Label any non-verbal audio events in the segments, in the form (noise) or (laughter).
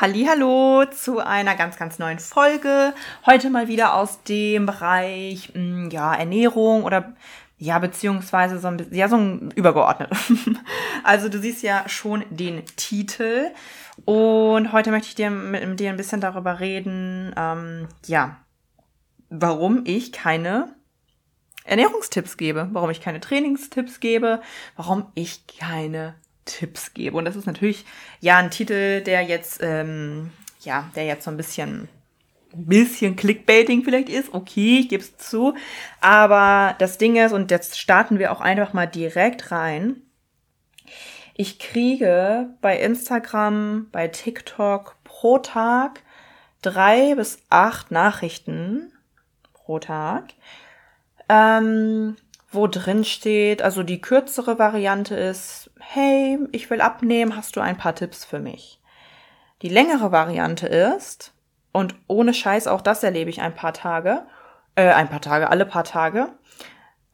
Hallo zu einer ganz ganz neuen Folge. Heute mal wieder aus dem Bereich hm, ja Ernährung oder ja beziehungsweise so ein ja so ein übergeordnet. (laughs) also du siehst ja schon den Titel und heute möchte ich dir mit, mit dir ein bisschen darüber reden, ähm, ja, warum ich keine Ernährungstipps gebe, warum ich keine Trainingstipps gebe, warum ich keine Tipps gebe. Und das ist natürlich ja ein Titel, der jetzt, ähm, ja, der jetzt so ein bisschen ein bisschen Clickbaiting vielleicht ist. Okay, ich gebe es zu. Aber das Ding ist, und jetzt starten wir auch einfach mal direkt rein. Ich kriege bei Instagram, bei TikTok pro Tag drei bis acht Nachrichten pro Tag. Ähm, wo drin steht, also die kürzere Variante ist, hey, ich will abnehmen, hast du ein paar Tipps für mich? Die längere Variante ist, und ohne Scheiß, auch das erlebe ich ein paar Tage, äh, ein paar Tage, alle paar Tage,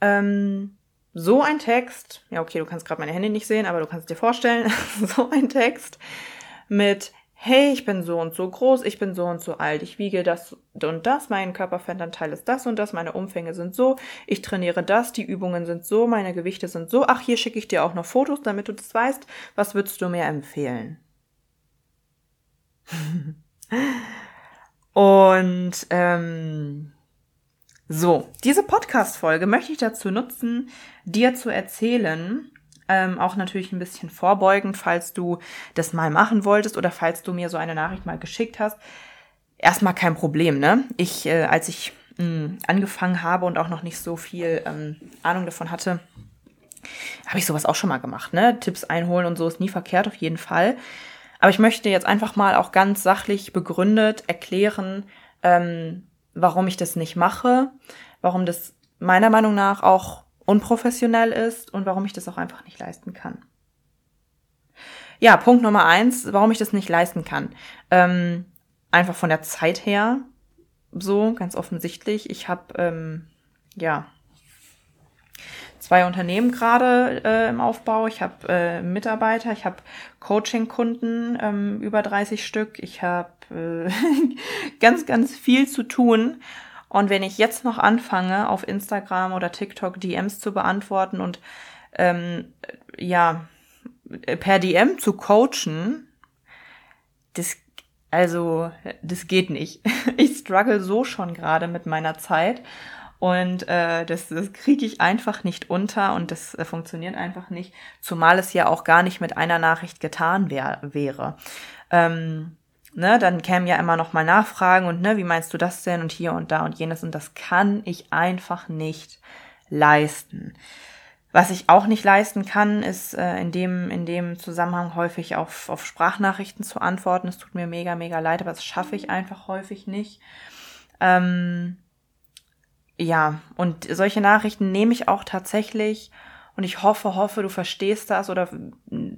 ähm, so ein Text, ja okay, du kannst gerade meine Hände nicht sehen, aber du kannst dir vorstellen, (laughs) so ein Text mit hey, ich bin so und so groß, ich bin so und so alt, ich wiege das und das, mein Körperfettanteil ist das und das, meine Umfänge sind so, ich trainiere das, die Übungen sind so, meine Gewichte sind so. Ach, hier schicke ich dir auch noch Fotos, damit du das weißt. Was würdest du mir empfehlen? (laughs) und ähm, so, diese Podcast-Folge möchte ich dazu nutzen, dir zu erzählen, ähm, auch natürlich ein bisschen vorbeugend, falls du das mal machen wolltest oder falls du mir so eine Nachricht mal geschickt hast. Erstmal kein Problem, ne? Ich, äh, als ich mh, hm, angefangen habe und auch noch nicht so viel ähm, Ahnung davon hatte, habe ich sowas auch schon mal gemacht, ne? Tipps einholen und so ist nie verkehrt, auf jeden Fall. Aber ich möchte jetzt einfach mal auch ganz sachlich begründet erklären, ähm, warum ich das nicht mache, warum das meiner Meinung nach auch unprofessionell ist und warum ich das auch einfach nicht leisten kann. Ja, Punkt Nummer eins, warum ich das nicht leisten kann. Ähm, einfach von der Zeit her, so ganz offensichtlich. Ich habe ähm, ja zwei Unternehmen gerade äh, im Aufbau. Ich habe äh, Mitarbeiter, ich habe Coaching-Kunden, ähm, über 30 Stück. Ich habe äh, (laughs) ganz, ganz viel zu tun. Und wenn ich jetzt noch anfange, auf Instagram oder TikTok DMs zu beantworten und ähm, ja, per DM zu coachen, das, also, das geht nicht. (laughs) Ich struggle so schon gerade mit meiner Zeit. Und äh, das, das kriege ich einfach nicht unter und das äh, funktioniert einfach nicht, zumal es ja auch gar nicht mit einer Nachricht getan wär, wäre. Ähm, ne, dann kämen ja immer noch mal Nachfragen und ne, wie meinst du das denn und hier und da und jenes und das kann ich einfach nicht leisten. Was ich auch nicht leisten kann, ist äh, in, dem, in dem Zusammenhang häufig auf, auf Sprachnachrichten zu antworten. Es tut mir mega, mega leid, aber das schaffe ich einfach häufig nicht. Ähm, ja, und solche Nachrichten nehme ich auch tatsächlich und ich hoffe, hoffe, du verstehst das oder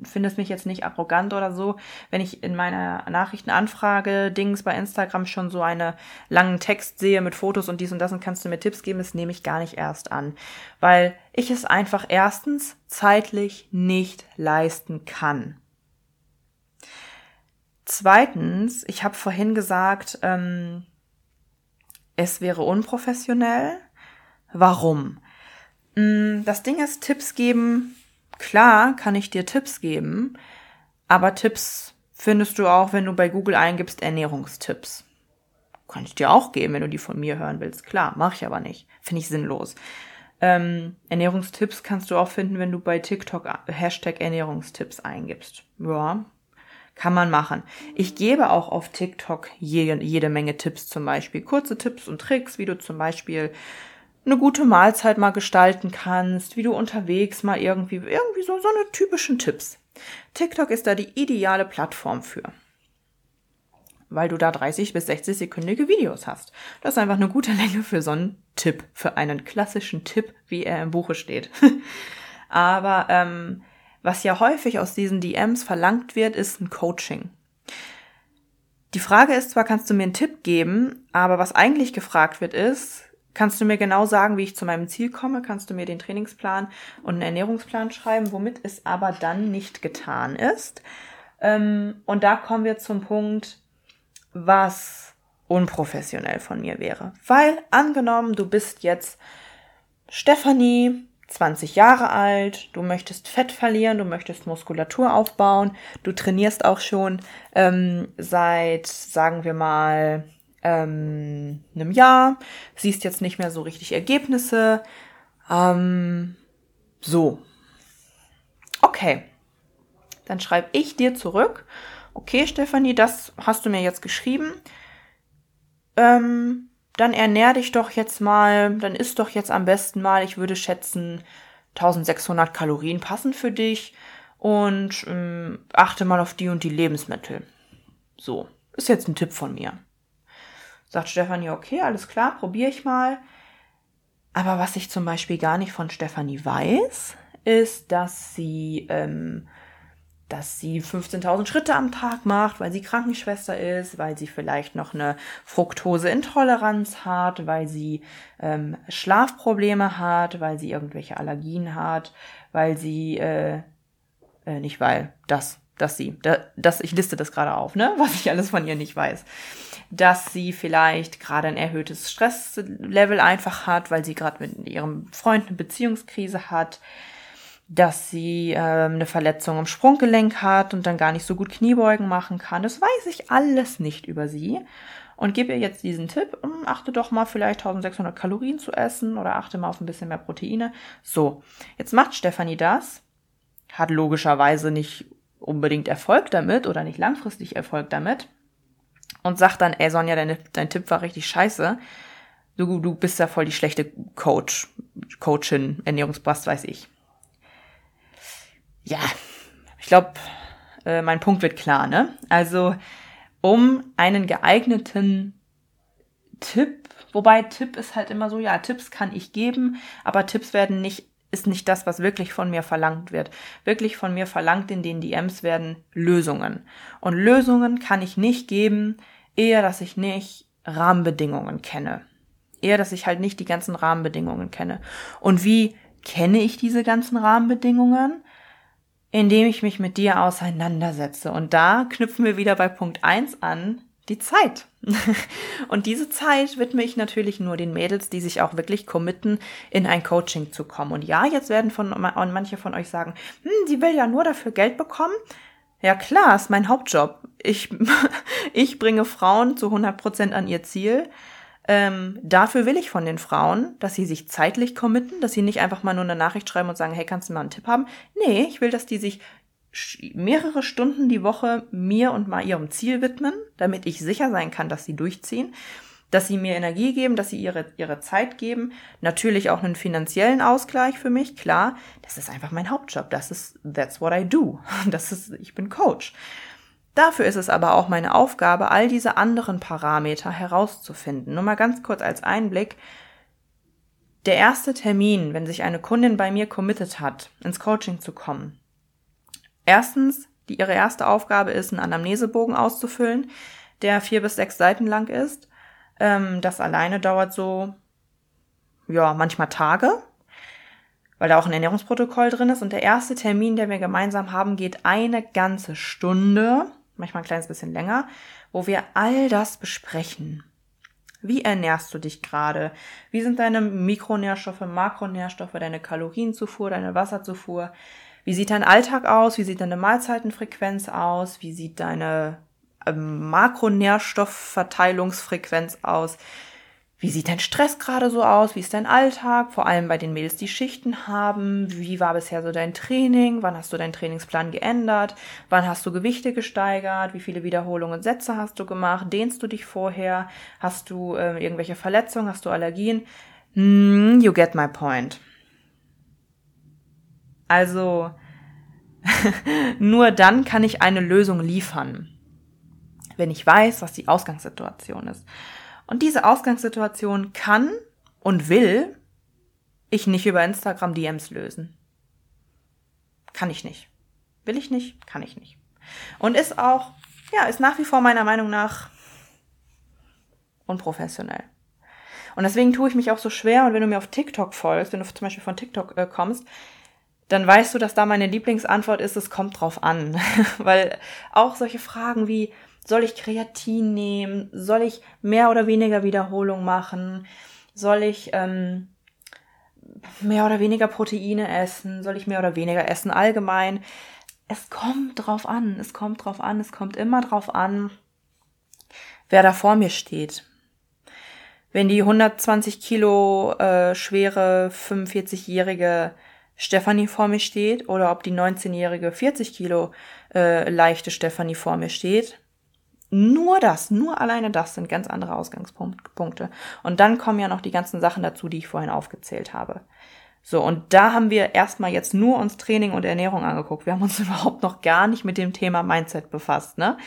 findest mich jetzt nicht arrogant oder so, wenn ich in meiner Nachrichtenanfrage Dings bei Instagram schon so einen langen Text sehe mit Fotos und dies und das und kannst du mir Tipps geben, das nehme ich gar nicht erst an, weil ich es einfach erstens zeitlich nicht leisten kann. Zweitens, ich habe vorhin gesagt, ähm, es wäre unprofessionell. Warum? Mm, das Ding ist, Tipps geben, klar kann ich dir Tipps geben, aber Tipps findest du auch, wenn du bei Google eingibst Ernährungstipps. Kann ich dir auch geben, wenn du die von mir hören willst. Klar, mache ich aber nicht. Finde ich sinnlos. Ähm, Ernährungstipps kannst du auch finden, wenn du bei TikTok Hashtag Ernährungstipps eingibst. Ja, kann man machen. Ich gebe auch auf TikTok jede, jede Menge Tipps, zum Beispiel kurze Tipps und Tricks, wie du zum Beispiel eine gute Mahlzeit mal gestalten kannst, wie du unterwegs mal irgendwie, irgendwie so, so eine typischen Tipps. TikTok ist da die ideale Plattform für. weil du da 30 bis 60 sekündige Videos hast. Das ist einfach eine gute (laughs) Länge für so einen Tipp, für einen klassischen Tipp, wie er im Buche steht. (laughs) Aber ähm, was ja häufig aus diesen DMs verlangt wird, ist ein Coaching. Die Frage ist zwar, kannst du mir einen Tipp geben, aber was eigentlich gefragt wird ist, kannst du mir genau sagen, wie ich zu meinem Ziel komme? Kannst du mir den Trainingsplan und einen Ernährungsplan schreiben, womit es aber dann nicht getan ist? Ähm, und da kommen wir zum Punkt, was unprofessionell von mir wäre. Weil angenommen, du bist jetzt Stephanie, 20 Jahre alt, du möchtest Fett verlieren, du möchtest Muskulatur aufbauen, du trainierst auch schon ähm, seit, sagen wir mal, ähm, einem Jahr, siehst jetzt nicht mehr so richtig Ergebnisse. Ähm, so. Okay. Dann schreibe ich dir zurück. Okay, Stefanie, das hast du mir jetzt geschrieben. Ähm, dann ernähr dich doch jetzt mal, dann isst doch jetzt am besten mal, ich würde schätzen, 1600 Kalorien passen für dich und ähm, achte mal auf die und die Lebensmittel. So, ist jetzt ein Tipp von mir. Sagt Stefanie, okay, alles klar, probiere ich mal. Aber was ich zum Beispiel gar nicht von Stefanie weiß, ist, dass sie ähm, dass sie 15.000 Schritte am Tag macht, weil sie Krankenschwester ist, weil sie vielleicht noch eine Fructoseintoleranz hat, weil sie ähm, Schlafprobleme hat, weil sie irgendwelche Allergien hat, weil sie äh, äh, nicht weil das dass sie da, das ich liste das gerade auf, ne, (laughs) was ich alles von ihr nicht weiß, dass sie vielleicht gerade ein erhöhtes Stresslevel einfach hat, weil sie gerade mit ihrem Freund eine Beziehungskrise hat, dass sie äh, eine Verletzung im Sprunggelenk hat und dann gar nicht so gut Kniebeugen machen kann. Das weiß ich alles nicht über sie. Und gebe ihr jetzt diesen Tipp, um, achte doch mal vielleicht 1600 Kalorien zu essen oder achte mal auf ein bisschen mehr Proteine. So, jetzt macht Stefanie das, hat logischerweise nicht unbedingt Erfolg damit oder nicht langfristig Erfolg damit und sagt dann, ey Sonja, deine, dein Tipp war richtig scheiße. Du, du bist ja voll die schlechte Coach, Coachin, Ernährungsbast, weiß ich ja, ich glaube, äh, mein Punkt wird klar, ne? Also, um einen geeigneten Tipp, wobei Tipp ist halt immer so, ja, Tipps kann ich geben, aber Tipps werden nicht, ist nicht das, was wirklich von mir verlangt wird. Wirklich von mir verlangt in den DMs werden Lösungen. Und Lösungen kann ich nicht geben, eher, dass ich nicht Rahmenbedingungen kenne. Eher, dass ich halt nicht die ganzen Rahmenbedingungen kenne. Und wie kenne ich diese ganzen Rahmenbedingungen? indem ich mich mit dir auseinandersetze. Und da knüpfen wir wieder bei Punkt eins an, die Zeit. (laughs) und diese Zeit widme ich natürlich nur den Mädels, die sich auch wirklich committen, in ein Coaching zu kommen. Und ja, jetzt werden von manche von euch sagen, hm, sie will ja nur dafür Geld bekommen. Ja klar, ist mein Hauptjob. Ich, (laughs) ich bringe Frauen zu 100 Prozent an ihr Ziel. Ähm, dafür will ich von den Frauen, dass sie sich zeitlich committen, dass sie nicht einfach mal nur eine Nachricht schreiben und sagen, hey, kannst du mal einen Tipp haben? Nee, ich will, dass die sich mehrere Stunden die Woche mir und mal ihrem Ziel widmen, damit ich sicher sein kann, dass sie durchziehen, dass sie mir Energie geben, dass sie ihre, ihre Zeit geben, natürlich auch einen finanziellen Ausgleich für mich, klar, das ist einfach mein Hauptjob, das ist, that's what I do, (laughs) das ist, ich bin Coach. Dafür ist es aber auch meine Aufgabe, all diese anderen Parameter herauszufinden. Nur mal ganz kurz als Einblick. Der erste Termin, wenn sich eine Kundin bei mir committed hat, ins Coaching zu kommen. Erstens, die, ihre erste Aufgabe ist, einen Anamnesebogen auszufüllen, der vier bis sechs Seiten lang ist. Ähm, das alleine dauert so, ja, manchmal Tage, weil da auch ein Ernährungsprotokoll drin ist. Und der erste Termin, den wir gemeinsam haben, geht eine ganze Stunde manchmal ein kleines bisschen länger, wo wir all das besprechen. Wie ernährst du dich gerade? Wie sind deine Mikronährstoffe, Makronährstoffe, deine Kalorienzufuhr, deine Wasserzufuhr? Wie sieht dein Alltag aus? Wie sieht deine Mahlzeitenfrequenz aus? Wie sieht deine ähm, Makronährstoffverteilungsfrequenz aus? Wie sieht dein Stress gerade so aus? Wie ist dein Alltag? Vor allem bei den Mädels, die Schichten haben. Wie war bisher so dein Training? Wann hast du deinen Trainingsplan geändert? Wann hast du Gewichte gesteigert? Wie viele Wiederholungen Sätze hast du gemacht? Dehnst du dich vorher? Hast du äh, irgendwelche Verletzungen? Hast du Allergien? Mm, you get my point. Also, (laughs) nur dann kann ich eine Lösung liefern. wenn ich weiß, was die Ausgangssituation ist. Und diese Ausgangssituation kann und will ich nicht über Instagram DMs lösen. Kann ich nicht. Will ich nicht, kann ich nicht. Und ist auch, ja, ist nach wie vor meiner Meinung nach unprofessionell. Und deswegen tue ich mich auch so schwer. Und wenn du mir auf TikTok folgst, wenn du zum Beispiel von TikTok äh, kommst, dann weißt du, dass da meine Lieblingsantwort ist, es kommt drauf an. (laughs) Weil auch solche Fragen wie, soll ich Kreatin nehmen? Soll ich mehr oder weniger Wiederholung machen? Soll ich ähm, mehr oder weniger Proteine essen? Soll ich mehr oder weniger essen allgemein? Es kommt drauf an, es kommt drauf an, es kommt immer drauf an, wer da vor mir steht. Wenn die 120 Kilo äh, schwere 45-jährige Stefanie vor mir steht oder ob die 19-jährige 40 Kilo äh, leichte Stefanie vor mir steht. Nur das, nur alleine das sind ganz andere Ausgangspunkte. Und dann kommen ja noch die ganzen Sachen dazu, die ich vorhin aufgezählt habe. So, und da haben wir erstmal jetzt nur uns Training und Ernährung angeguckt. Wir haben uns (laughs) überhaupt noch gar nicht mit dem Thema Mindset befasst, ne?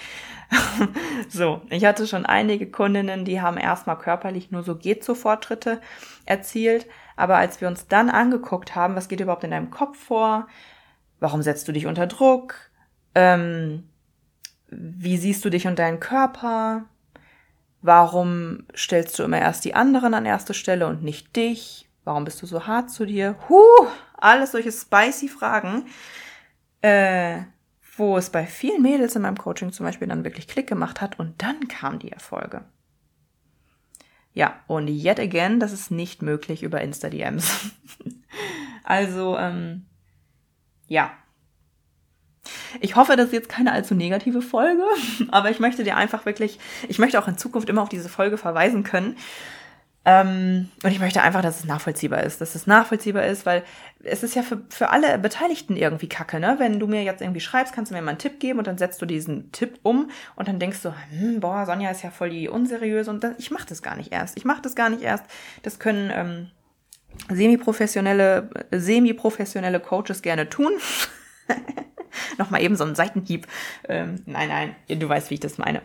(laughs) so, ich hatte schon einige Kundinnen, die haben erstmal körperlich nur so geht so Fortschritte erzielt, aber als wir uns dann angeguckt haben, was geht überhaupt in deinem Kopf vor, warum setzt du dich unter Druck, ähm, wie siehst du dich und deinen Körper, warum stellst du immer erst die anderen an erste Stelle und nicht dich, warum bist du so hart zu dir, huh, alles solche spicy Fragen, äh, wo es bei vielen Mädels in meinem Coaching zum Beispiel dann wirklich Klick gemacht hat und dann kamen die Erfolge. Ja, und yet again, das ist nicht möglich über Insta-DMs. (laughs) also, ähm, ja. Ich hoffe, das ist jetzt keine allzu negative Folge, (laughs) aber ich möchte dir einfach wirklich, ich möchte auch in Zukunft immer auf diese Folge verweisen können, ähm, und ich möchte einfach, dass es nachvollziehbar ist, dass es nachvollziehbar ist, weil es ist ja für, für alle Beteiligten irgendwie kacke, ne? Wenn du mir jetzt irgendwie schreibst, kannst du mir mal einen Tipp geben und dann setzt du diesen Tipp um und dann denkst du, hm, boah, Sonja ist ja voll die unseriöse und dann, ich mach das gar nicht erst. Ich mach das gar nicht erst. Das können ähm, semi-professionelle, semi-professionelle Coaches gerne tun. (laughs) Nochmal eben so ein Seitenhieb. Ähm, nein, nein, du weißt, wie ich das meine.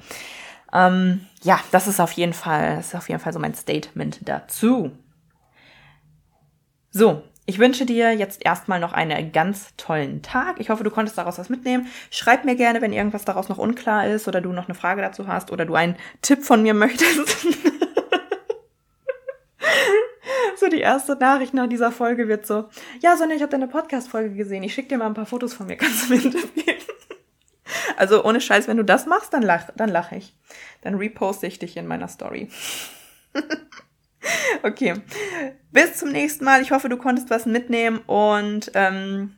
Ähm, ja, das ist auf jeden Fall, das ist auf jeden Fall so mein Statement dazu. So, ich wünsche dir jetzt erstmal noch einen ganz tollen Tag. Ich hoffe, du konntest daraus was mitnehmen. Schreib mir gerne, wenn irgendwas daraus noch unklar ist oder du noch eine Frage dazu hast oder du einen Tipp von mir möchtest. (laughs) so die erste Nachricht nach dieser Folge wird so, ja Sonja, ich habe deine Podcast-Folge gesehen. Ich schicke dir mal ein paar Fotos von mir. Kannst du mir einen? Also ohne Scheiß, wenn du das machst, dann lach, dann lache ich. Dann reposte ich dich in meiner Story. (laughs) okay. Bis zum nächsten Mal. Ich hoffe, du konntest was mitnehmen und ähm,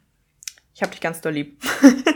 ich hab dich ganz doll lieb. (laughs)